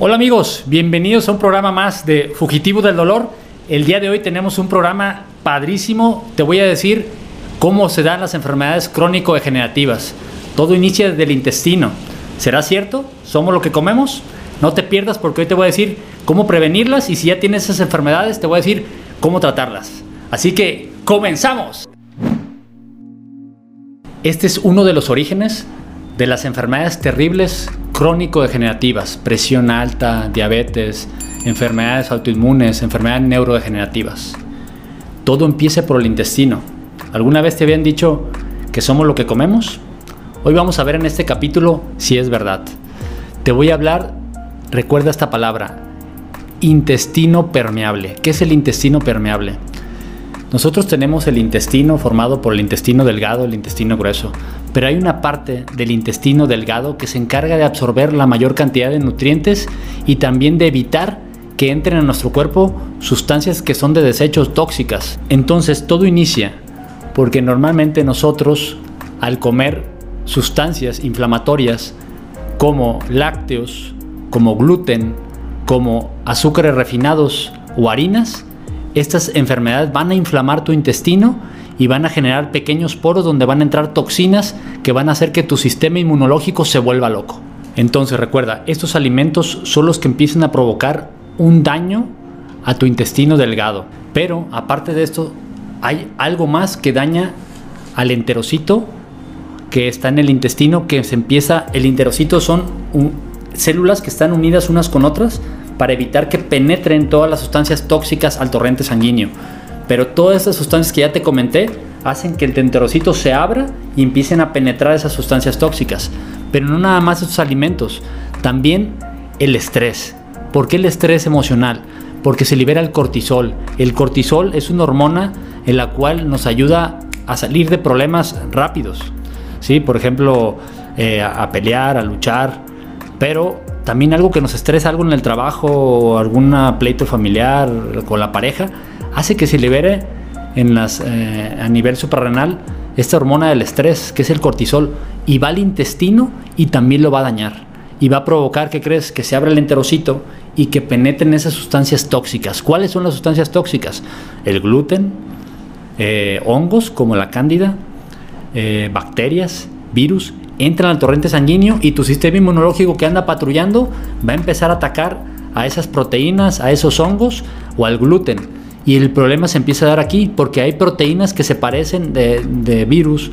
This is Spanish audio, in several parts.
Hola amigos, bienvenidos a un programa más de Fugitivo del Dolor. El día de hoy tenemos un programa padrísimo. Te voy a decir cómo se dan las enfermedades crónico-degenerativas. Todo inicia desde el intestino. ¿Será cierto? ¿Somos lo que comemos? No te pierdas porque hoy te voy a decir cómo prevenirlas y si ya tienes esas enfermedades te voy a decir cómo tratarlas. Así que, ¡comenzamos! Este es uno de los orígenes de las enfermedades terribles crónico-degenerativas, presión alta, diabetes, enfermedades autoinmunes, enfermedades neurodegenerativas. Todo empieza por el intestino. ¿Alguna vez te habían dicho que somos lo que comemos? Hoy vamos a ver en este capítulo si es verdad. Te voy a hablar, recuerda esta palabra, intestino permeable. ¿Qué es el intestino permeable? Nosotros tenemos el intestino formado por el intestino delgado, el intestino grueso, pero hay una parte del intestino delgado que se encarga de absorber la mayor cantidad de nutrientes y también de evitar que entren a nuestro cuerpo sustancias que son de desechos tóxicas. Entonces todo inicia porque normalmente nosotros al comer sustancias inflamatorias como lácteos, como gluten, como azúcares refinados o harinas, estas enfermedades van a inflamar tu intestino y van a generar pequeños poros donde van a entrar toxinas que van a hacer que tu sistema inmunológico se vuelva loco. Entonces recuerda, estos alimentos son los que empiezan a provocar un daño a tu intestino delgado. Pero aparte de esto, hay algo más que daña al enterocito que está en el intestino, que se empieza, el enterocito son células que están unidas unas con otras para evitar que penetren todas las sustancias tóxicas al torrente sanguíneo. Pero todas esas sustancias que ya te comenté hacen que el enterocito se abra y empiecen a penetrar esas sustancias tóxicas. Pero no nada más estos alimentos, también el estrés. ¿Por qué el estrés emocional? Porque se libera el cortisol. El cortisol es una hormona en la cual nos ayuda a salir de problemas rápidos. ¿sí? Por ejemplo, eh, a pelear, a luchar. Pero también algo que nos estresa, algo en el trabajo, algún pleito familiar con la pareja, hace que se libere en eh, a nivel suprarrenal esta hormona del estrés, que es el cortisol, y va al intestino y también lo va a dañar. Y va a provocar, que crees? Que se abra el enterocito y que penetren esas sustancias tóxicas. ¿Cuáles son las sustancias tóxicas? El gluten, eh, hongos como la cándida, eh, bacterias, virus entran al torrente sanguíneo y tu sistema inmunológico que anda patrullando va a empezar a atacar a esas proteínas, a esos hongos o al gluten. Y el problema se empieza a dar aquí porque hay proteínas que se parecen de, virus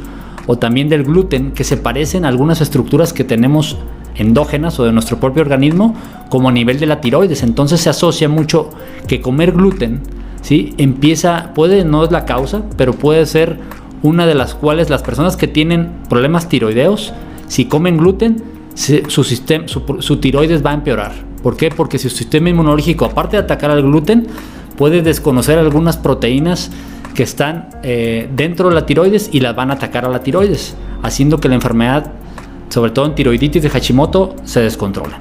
o también del gluten que se parecen a algunas estructuras que tenemos endógenas o de nuestro propio organismo como a nivel de la tiroides. Entonces se asocia mucho que comer gluten, ¿sí? Empieza, puede, no es la causa, pero puede ser una de las cuales las personas que tienen problemas tiroideos, si comen gluten, su, sistema, su, tiroides va a empeorar. ¿Por qué? Porque su sistema inmunológico, aparte de atacar al gluten, puede desconocer algunas proteínas que están eh, dentro de la tiroides y las van a atacar a la tiroides, haciendo que la enfermedad, sobre todo en tiroiditis de Hashimoto, se descontrole.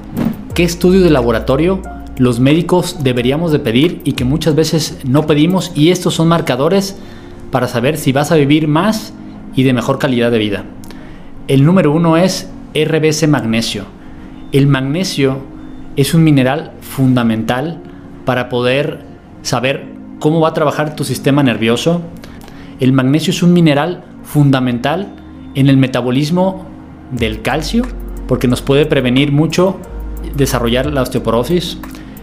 ¿Qué estudio de laboratorio los médicos deberíamos de pedir y que muchas veces no pedimos? Y estos son marcadores para saber si vas a vivir más y de mejor calidad de vida. El número uno es RBC magnesio. El magnesio es un mineral fundamental para poder saber cómo va a trabajar tu sistema nervioso. El magnesio es un mineral fundamental en el metabolismo del calcio porque nos puede prevenir mucho desarrollar la osteoporosis.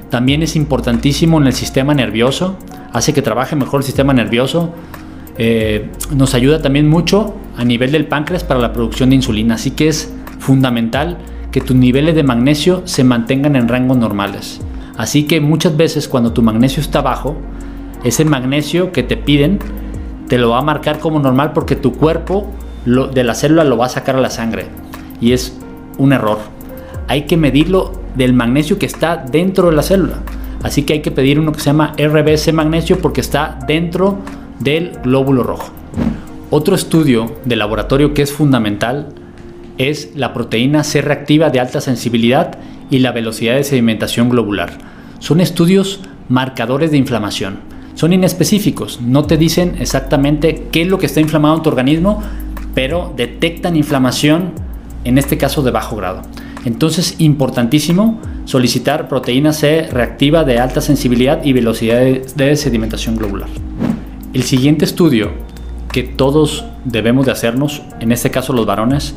También es importantísimo en el sistema nervioso, hace que trabaje mejor el sistema nervioso, eh, nos ayuda también mucho a nivel del páncreas para la producción de insulina, así que es fundamental que tus niveles de magnesio se mantengan en rangos normales. Así que muchas veces cuando tu magnesio está bajo, ese magnesio que te piden te lo va a marcar como normal porque tu cuerpo de la célula lo va a sacar a la sangre y es un error. Hay que medirlo del magnesio que está dentro de la célula. Así que hay que pedir uno que se llama RBC magnesio porque está dentro del glóbulo rojo. Otro estudio de laboratorio que es fundamental es la proteína C reactiva de alta sensibilidad y la velocidad de sedimentación globular. Son estudios marcadores de inflamación. Son inespecíficos, no te dicen exactamente qué es lo que está inflamado en tu organismo, pero detectan inflamación, en este caso de bajo grado. Entonces, importantísimo, solicitar proteína C reactiva de alta sensibilidad y velocidad de sedimentación globular. El siguiente estudio que todos debemos de hacernos, en este caso los varones,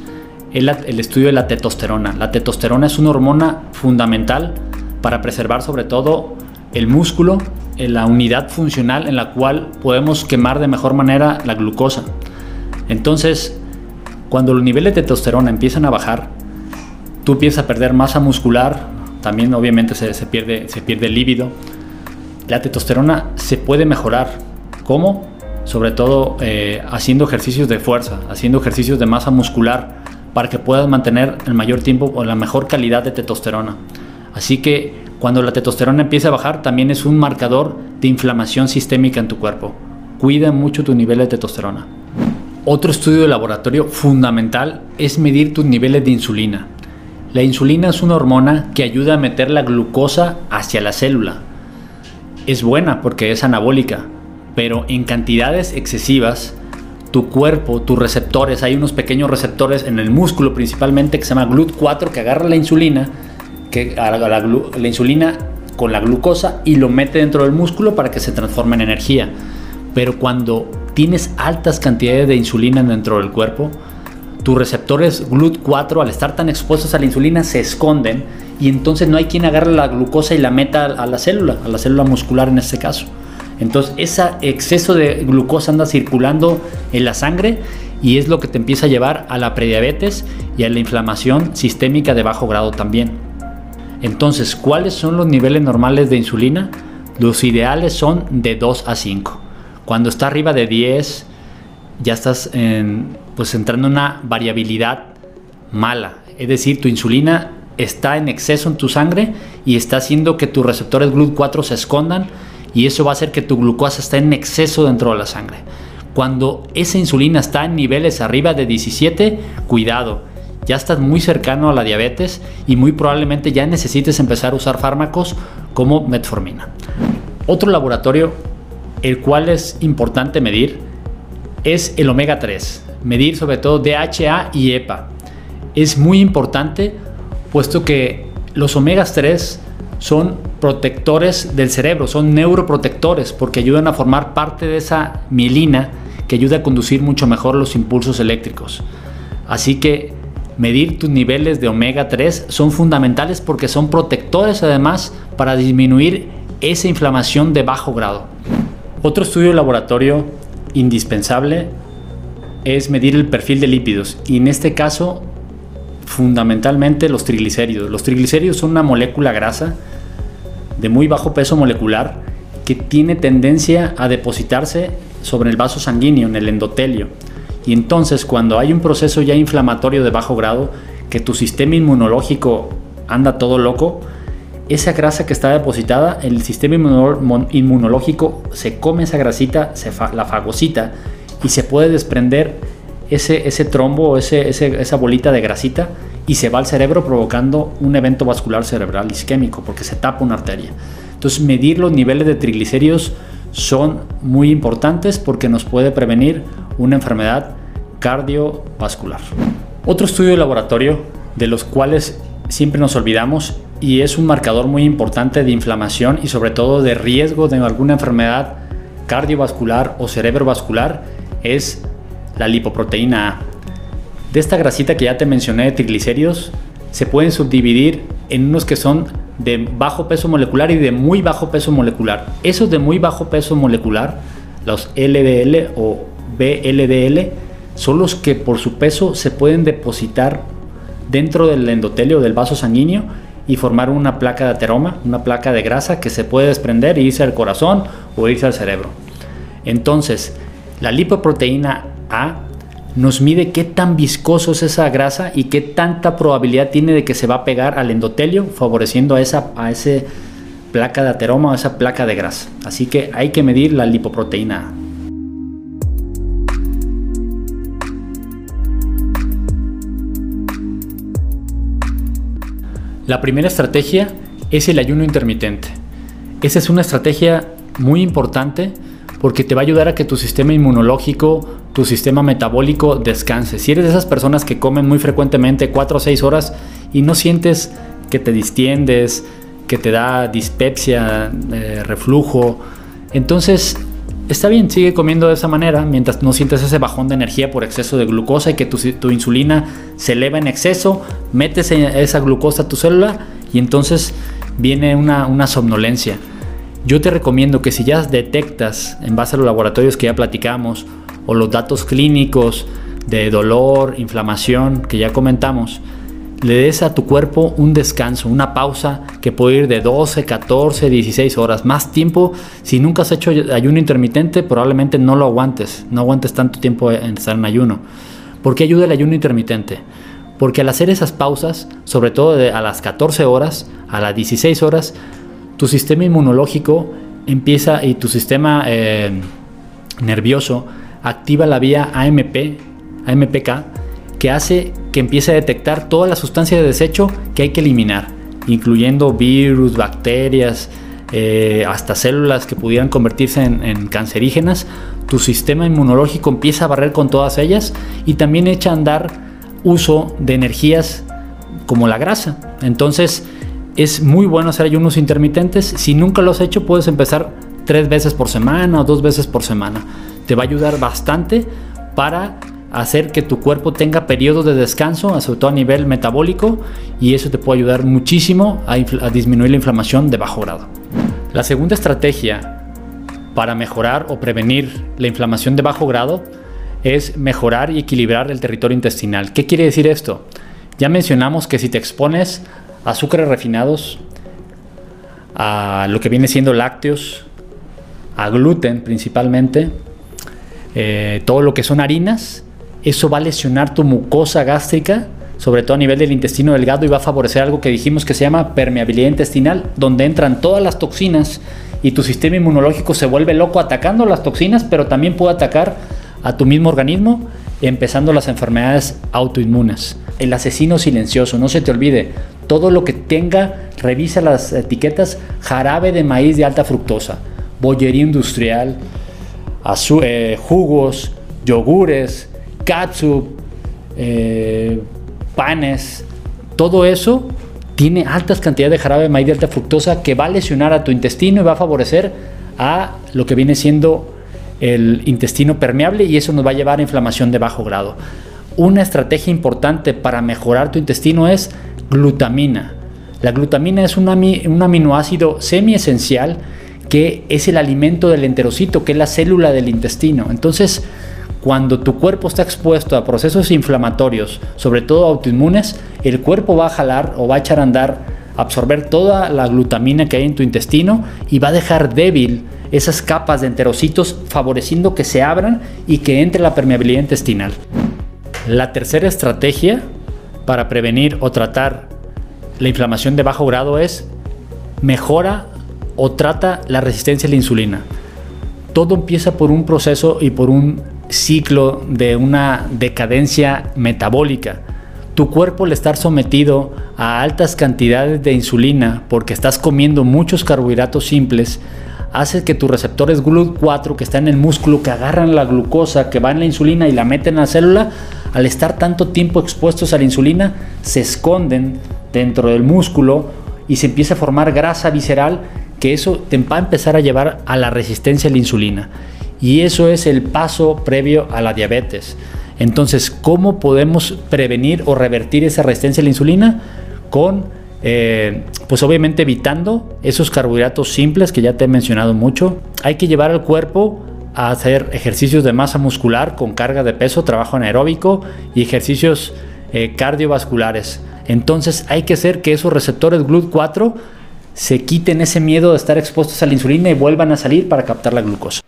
es el estudio de la testosterona. La testosterona es una hormona fundamental para preservar sobre todo el músculo, la unidad funcional en la cual podemos quemar de mejor manera la glucosa. Entonces, cuando los niveles de testosterona empiezan a bajar, tú empiezas a perder masa muscular, también obviamente se, pierde, se pierde líbido. La testosterona se puede mejorar. ¿Cómo? Sobre todo eh, haciendo ejercicios de fuerza, haciendo ejercicios de masa muscular para que puedas mantener el mayor tiempo o la mejor calidad de testosterona. Así que cuando la testosterona empieza a bajar, también es un marcador de inflamación sistémica en tu cuerpo. Cuida mucho tu nivel de testosterona. Otro estudio de laboratorio fundamental es medir tus niveles de insulina. La insulina es una hormona que ayuda a meter la glucosa hacia la célula. Es buena porque es anabólica, pero en cantidades excesivas, tu cuerpo, tus receptores, hay unos pequeños receptores en el músculo principalmente que se llama GLUT4 que agarra la insulina, que la, la insulina con la glucosa y lo mete dentro del músculo para que se transforme en energía. Pero cuando tienes altas cantidades de insulina dentro del cuerpo, tus receptores GLUT4 al estar tan expuestos a la insulina se esconden y entonces no hay quien agarre la glucosa y la meta a la célula, a la célula muscular en este caso. Entonces ese exceso de glucosa anda circulando en la sangre y es lo que te empieza a llevar a la prediabetes y a la inflamación sistémica de bajo grado también. Entonces, ¿cuáles son los niveles normales de insulina? Los ideales son de 2 a 5. Cuando está arriba de 10, ya estás en, pues entrando en una variabilidad mala. Es decir, tu insulina está en exceso en tu sangre y está haciendo que tus receptores GLUT4 se escondan y eso va a hacer que tu glucosa esté en exceso dentro de la sangre. Cuando esa insulina está en niveles arriba de 17, cuidado, ya estás muy cercano a la diabetes y muy probablemente ya necesites empezar a usar fármacos como metformina. Otro laboratorio, el cual es importante medir, es el omega 3 medir sobre todo DHA y EPA. Es muy importante puesto que los omegas 3 son protectores del cerebro, son neuroprotectores porque ayudan a formar parte de esa mielina que ayuda a conducir mucho mejor los impulsos eléctricos. Así que medir tus niveles de omega 3 son fundamentales porque son protectores además para disminuir esa inflamación de bajo grado. Otro estudio de laboratorio indispensable es medir el perfil de lípidos y en este caso fundamentalmente los triglicéridos. Los triglicéridos son una molécula grasa de muy bajo peso molecular que tiene tendencia a depositarse sobre el vaso sanguíneo, en el endotelio. Y entonces cuando hay un proceso ya inflamatorio de bajo grado, que tu sistema inmunológico anda todo loco, esa grasa que está depositada, el sistema inmunológico se come esa grasita, se la fagocita y se puede desprender ese, ese trombo, ese, esa bolita de grasita y se va al cerebro provocando un evento vascular cerebral isquémico porque se tapa una arteria. Entonces medir los niveles de triglicéridos son muy importantes porque nos puede prevenir una enfermedad cardiovascular. Otro estudio de laboratorio de los cuales siempre nos olvidamos y es un marcador muy importante de inflamación y sobre todo de riesgo de alguna enfermedad cardiovascular o cerebrovascular es la lipoproteína A. De esta grasita que ya te mencioné de triglicéridos, se pueden subdividir en unos que son de bajo peso molecular y de muy bajo peso molecular. Esos de muy bajo peso molecular, los LDL o BLDL, son los que por su peso se pueden depositar dentro del endotelio del vaso sanguíneo y formar una placa de ateroma, una placa de grasa que se puede desprender e irse al corazón o irse al cerebro. Entonces, la lipoproteína A nos mide qué tan viscoso es esa grasa y qué tanta probabilidad tiene de que se va a pegar al endotelio, favoreciendo a esa a ese placa de ateroma o esa placa de grasa. Así que hay que medir la lipoproteína A. La primera estrategia es el ayuno intermitente. Esa es una estrategia muy importante porque te va a ayudar a que tu sistema inmunológico, tu sistema metabólico descanse. Si eres de esas personas que comen muy frecuentemente 4 o 6 horas y no sientes que te distiendes, que te da dispepsia, eh, reflujo. Entonces, está bien, sigue comiendo de esa manera mientras no sientes ese bajón de energía por exceso de glucosa y que tu, insulina se eleva en exceso, metes esa glucosa a tu célula y entonces viene una, una somnolencia. Yo te recomiendo que si ya detectas en base a los laboratorios que ya platicamos o los datos clínicos de dolor, inflamación que ya comentamos, le des a tu cuerpo un descanso, una pausa que puede ir de 12, 14, 16 horas. Más tiempo, si nunca has hecho ayuno intermitente, probablemente no lo aguantes, no aguantes tanto tiempo en estar en ayuno. ¿Por qué ayuda el ayuno intermitente? Porque al hacer esas pausas, sobre todo a las 14 horas, a las 16 horas, tu sistema inmunológico empieza y tu sistema eh, nervioso activa la vía AMP, AMPK, que hace que empiece a detectar toda la sustancia de desecho que hay que eliminar, incluyendo virus, bacterias, eh, hasta células que pudieran convertirse en, cancerígenas. Tu sistema inmunológico empieza a barrer con todas ellas y también echa a andar uso de energías como la grasa. Entonces es muy bueno hacer ayunos intermitentes. Si nunca lo has hecho, puedes empezar tres veces por semana o dos veces por semana. Te va a ayudar bastante para hacer que tu cuerpo tenga periodos de descanso, sobre todo a nivel metabólico, y eso te puede ayudar muchísimo a, disminuir la inflamación de bajo grado. La segunda estrategia para mejorar o prevenir la inflamación de bajo grado es mejorar y equilibrar el territorio intestinal. ¿Qué quiere decir esto? Ya mencionamos que si te expones a azúcares refinados, a lo que viene siendo lácteos, a gluten principalmente, eh, todo lo que son harinas, eso va a lesionar tu mucosa gástrica, sobre todo a nivel del intestino delgado, y va a favorecer algo que dijimos que se llama permeabilidad intestinal, donde entran todas las toxinas y tu sistema inmunológico se vuelve loco atacando las toxinas, pero también puede atacar a tu mismo organismo, empezando las enfermedades autoinmunes. El asesino silencioso, no se te olvide, todo lo que tenga, revisa las etiquetas, jarabe de maíz de alta fructosa, bollería industrial, eh, jugos, yogures, katsup, eh, panes, todo eso tiene altas cantidades de jarabe de maíz de alta fructosa que va a lesionar a tu intestino y va a favorecer a lo que viene siendo el intestino permeable y eso nos va a llevar a inflamación de bajo grado. Una estrategia importante para mejorar tu intestino es glutamina. La glutamina es un, un aminoácido semi-esencial que es el alimento del enterocito, que es la célula del intestino. Entonces, cuando tu cuerpo está expuesto a procesos inflamatorios, sobre todo autoinmunes, el cuerpo va a jalar o va a echar a andar, absorber toda la glutamina que hay en tu intestino y va a dejar débil esas capas de enterocitos, favoreciendo que se abran y que entre la permeabilidad intestinal. La tercera estrategia para prevenir o tratar la inflamación de bajo grado es mejora o trata la resistencia a la insulina. Todo empieza por un proceso y por un ciclo de una decadencia metabólica. Tu cuerpo al estar sometido a altas cantidades de insulina porque estás comiendo muchos carbohidratos simples, hace que tus receptores GLUT4 que están en el músculo, que agarran la glucosa, que va en la insulina y la meten en la célula, al estar tanto tiempo expuestos a la insulina, se esconden dentro del músculo y se empieza a formar grasa visceral que eso te va a empezar a llevar a la resistencia a la insulina. Y eso es el paso previo a la diabetes. Entonces, ¿cómo podemos prevenir o revertir esa resistencia a la insulina? Con, eh, pues obviamente evitando esos carbohidratos simples que ya te he mencionado mucho. Hay que llevar al cuerpo a hacer ejercicios de masa muscular con carga de peso, trabajo anaeróbico y ejercicios eh, cardiovasculares. Entonces hay que hacer que esos receptores GLUT4 se quiten ese miedo de estar expuestos a la insulina y vuelvan a salir para captar la glucosa.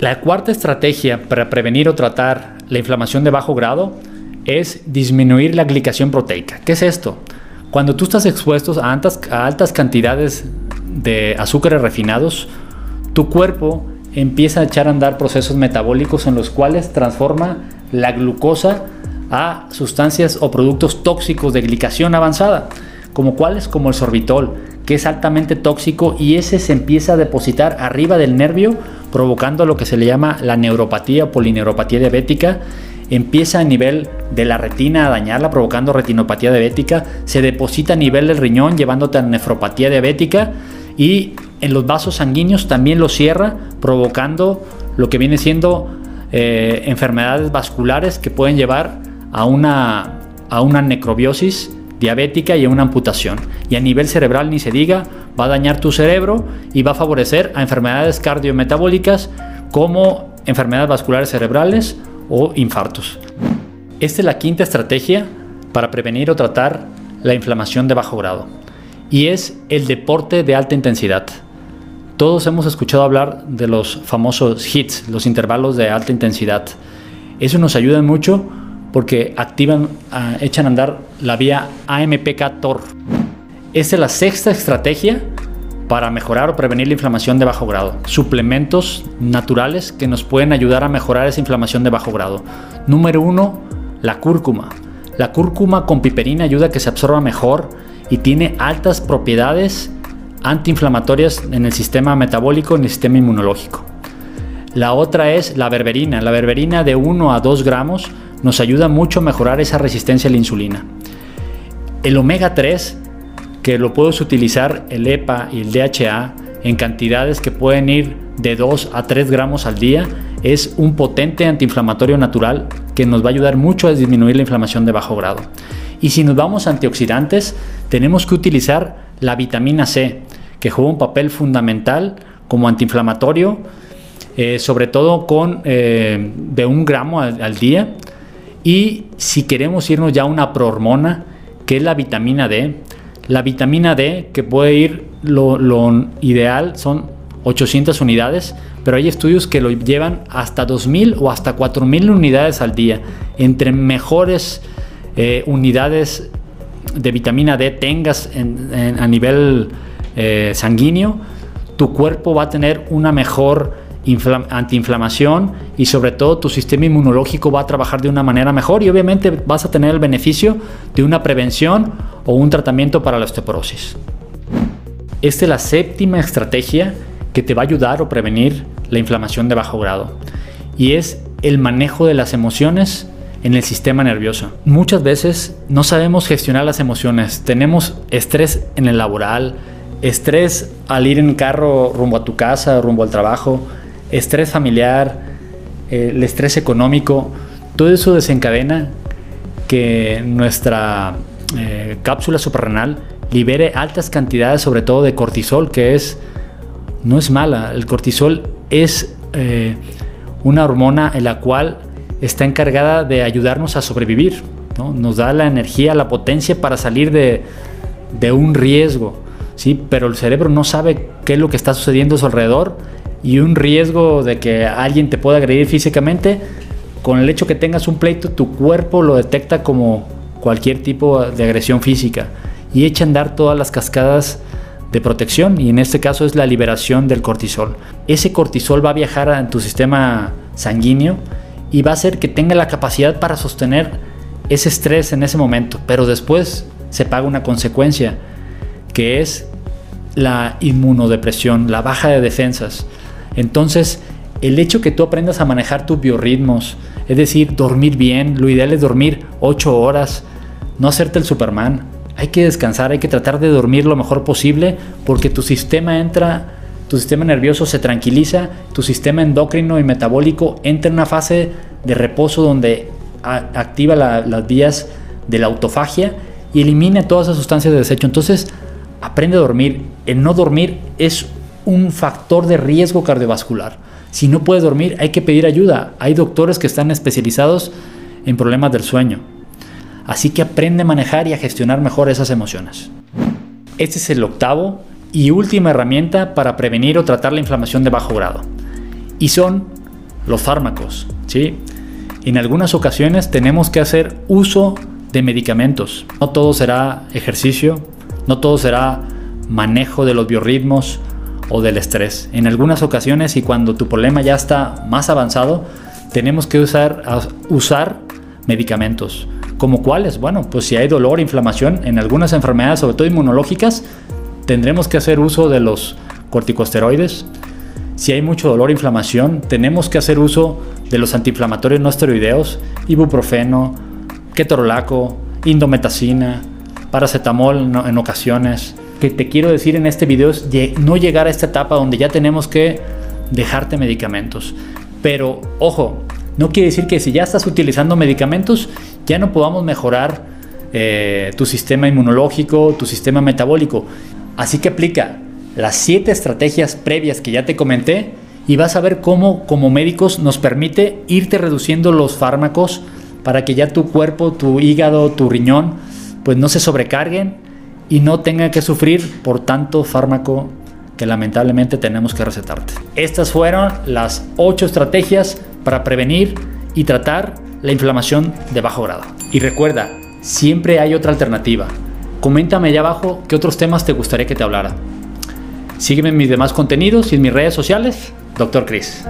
La cuarta estrategia para prevenir o tratar la inflamación de bajo grado es disminuir la glicación proteica. ¿Qué es esto? Cuando tú estás expuesto a altas, a altas cantidades de azúcares refinados, tu cuerpo empieza a echar a andar procesos metabólicos en los cuales transforma la glucosa a sustancias o productos tóxicos de glicación avanzada, como cuáles, como el sorbitol, que es altamente tóxico y ese se empieza a depositar arriba del nervio provocando lo que se le llama la neuropatía o polineuropatía diabética empieza a nivel de la retina a dañarla, provocando retinopatía diabética, se deposita a nivel del riñón, llevándote a nefropatía diabética y en los vasos sanguíneos también lo cierra, provocando lo que viene siendo eh, enfermedades vasculares que pueden llevar a una, a una necrobiosis diabética y a una amputación. Y a nivel cerebral ni se diga, va a dañar tu cerebro y va a favorecer a enfermedades cardiometabólicas como enfermedades vasculares cerebrales o infartos. Esta es la quinta estrategia para prevenir o tratar la inflamación de bajo grado y es el deporte de alta intensidad. Todos hemos escuchado hablar de los famosos HITs, los intervalos de alta intensidad. Eso nos ayuda mucho porque activan, ah, echan a andar la vía AMPK-TOR. Esta es la sexta estrategia para mejorar o prevenir la inflamación de bajo grado. Suplementos naturales que nos pueden ayudar a mejorar esa inflamación de bajo grado. Número uno, la cúrcuma. La cúrcuma con piperina ayuda a que se absorba mejor y tiene altas propiedades antiinflamatorias en el sistema metabólico y en el sistema inmunológico. La otra es la berberina. La berberina de 1 a 2 gramos nos ayuda mucho a mejorar esa resistencia a la insulina. El omega 3, que lo puedes utilizar el EPA y el DHA en cantidades que pueden ir de 2 a 3 gramos al día, es un potente antiinflamatorio natural que nos va a ayudar mucho a disminuir la inflamación de bajo grado. Y si nos vamos a antioxidantes, tenemos que utilizar la vitamina C, que juega un papel fundamental como antiinflamatorio, eh, sobre todo con eh, de un gramo al, día. Y si queremos irnos ya a una prohormona, que es la vitamina D, la vitamina D, que puede ir, lo, ideal son 800 unidades, pero hay estudios que lo llevan hasta 2000 o hasta 4000 unidades al día. Entre mejores eh, unidades de vitamina D tengas a nivel eh, sanguíneo, tu cuerpo va a tener una mejor antiinflamación y sobre todo tu sistema inmunológico va a trabajar de una manera mejor y obviamente vas a tener el beneficio de una prevención o un tratamiento para la osteoporosis. Esta es la séptima estrategia que te va a ayudar o prevenir la inflamación de bajo grado y es el manejo de las emociones en el sistema nervioso. Muchas veces no sabemos gestionar las emociones. Tenemos estrés en el laboral, estrés al ir en carro rumbo a tu casa, rumbo al trabajo, estrés familiar, el estrés económico. Todo eso desencadena que nuestra eh, cápsula suprarrenal libere altas cantidades, sobre todo de cortisol, que es no es mala. El cortisol es eh, una hormona en la cual está encargada de ayudarnos a sobrevivir, nos da la energía, la potencia para salir de, un riesgo, ¿sí? pero el cerebro no sabe qué es lo que está sucediendo a su alrededor y un riesgo de que alguien te pueda agredir físicamente, con el hecho que tengas un pleito, tu cuerpo lo detecta como cualquier tipo de agresión física y echa a andar todas las cascadas de protección y en este caso es la liberación del cortisol. Ese cortisol va a viajar en tu sistema sanguíneo y va a hacer que tenga la capacidad para sostener ese estrés en ese momento, pero después se paga una consecuencia, que es la inmunodepresión, la baja de defensas. Entonces, el hecho que tú aprendas a manejar tus biorritmos, es decir, dormir bien, lo ideal es dormir 8 horas, no hacerte el Superman. Hay que descansar, hay que tratar de dormir lo mejor posible porque tu sistema entra tu sistema nervioso se tranquiliza, tu sistema endocrino y metabólico entra en una fase de reposo donde activa las vías de la autofagia y elimina todas esas sustancias de desecho. Entonces, aprende a dormir. El no dormir es un factor de riesgo cardiovascular. Si no puedes dormir, hay que pedir ayuda. Hay doctores que están especializados en problemas del sueño. Así que aprende a manejar y a gestionar mejor esas emociones. Este es el octavo y última herramienta para prevenir o tratar la inflamación de bajo grado. Y son los fármacos. ¿sí? En algunas ocasiones tenemos que hacer uso de medicamentos. No todo será ejercicio, no todo será manejo de los biorritmos o del estrés. En algunas ocasiones y cuando tu problema ya está más avanzado, tenemos que usar, medicamentos. ¿Como cuáles? Bueno, pues si hay dolor, inflamación, en algunas enfermedades, sobre todo inmunológicas, tendremos que hacer uso de los corticosteroides. si hay mucho dolor inflamación, tenemos que hacer uso de los antiinflamatorios no esteroideos, ibuprofeno, ketorolaco, indometacina, paracetamol en ocasiones. Que te quiero decir en este video es no llegar a esta etapa donde ya tenemos que dejarte medicamentos. Pero ojo, no quiere decir que si ya estás utilizando medicamentos ya no podamos mejorar eh, tu sistema inmunológico, tu sistema metabólico. Así que aplica las siete estrategias previas que ya te comenté y vas a ver cómo como médicos nos permite irte reduciendo los fármacos para que ya tu cuerpo, tu hígado, tu riñón, pues no se sobrecarguen y no tengan que sufrir por tanto fármaco que lamentablemente tenemos que recetarte. Estas fueron las ocho estrategias para prevenir y tratar la inflamación de bajo grado. Y recuerda, siempre hay otra alternativa. Coméntame allá abajo qué otros temas te gustaría que te hablara. Sígueme en mis demás contenidos y en mis redes sociales, Dr. Chris.